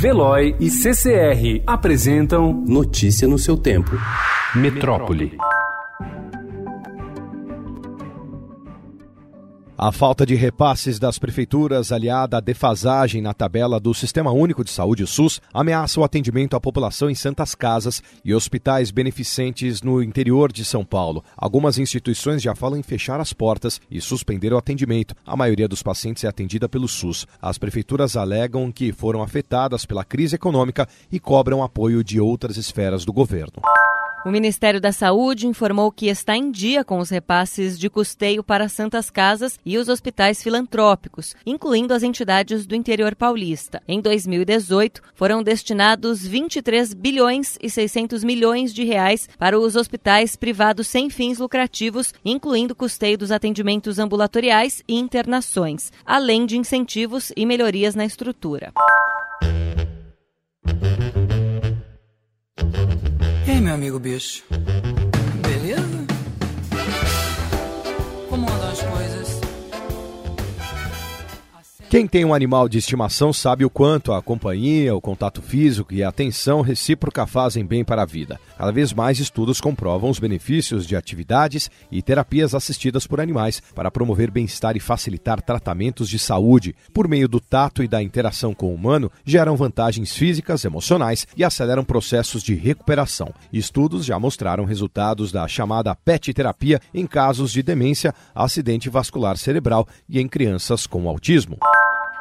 Veloy e CCR apresentam Notícia no seu tempo. Metrópole. A falta de repasses das prefeituras, aliada à defasagem na tabela do Sistema Único de Saúde SUS, ameaça o atendimento à população em santas casas e hospitais beneficentes no interior de São Paulo. Algumas instituições já falam em fechar as portas e suspender o atendimento. A maioria dos pacientes é atendida pelo SUS. As prefeituras alegam que foram afetadas pela crise econômica e cobram apoio de outras esferas do governo. O Ministério da Saúde informou que está em dia com os repasses de custeio para santas casas e os hospitais filantrópicos, incluindo as entidades do interior paulista. Em 2018, foram destinados 23 bilhões e 600 milhões de reais para os hospitais privados sem fins lucrativos, incluindo custeio dos atendimentos ambulatoriais e internações, além de incentivos e melhorias na estrutura. E aí, meu amigo bicho? Quem tem um animal de estimação sabe o quanto a companhia, o contato físico e a atenção recíproca fazem bem para a vida. Cada vez mais estudos comprovam os benefícios de atividades e terapias assistidas por animais para promover bem-estar e facilitar tratamentos de saúde. Por meio do tato e da interação com o humano, geram vantagens físicas, emocionais e aceleram processos de recuperação. Estudos já mostraram resultados da chamada PET terapia em casos de demência, acidente vascular cerebral e em crianças com autismo.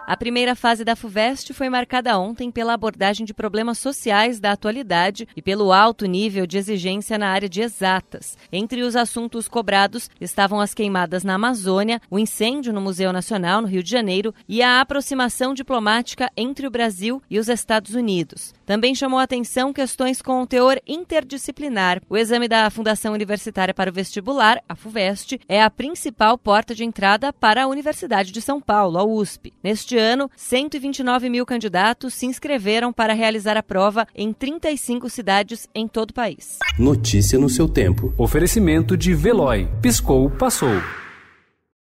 A primeira fase da FUVEST foi marcada ontem pela abordagem de problemas sociais da atualidade e pelo alto nível de exigência na área de exatas. Entre os assuntos cobrados estavam as queimadas na Amazônia, o incêndio no Museu Nacional, no Rio de Janeiro, e a aproximação diplomática entre o Brasil e os Estados Unidos. Também chamou atenção questões com teor interdisciplinar. O exame da Fundação Universitária para o Vestibular, a FUVEST, é a principal porta de entrada para a Universidade de São Paulo, a USP. Neste ano, 129 mil candidatos se inscreveram para realizar a prova em 35 cidades em todo o país. Notícia no seu tempo. Oferecimento de Veloy. Piscou, passou.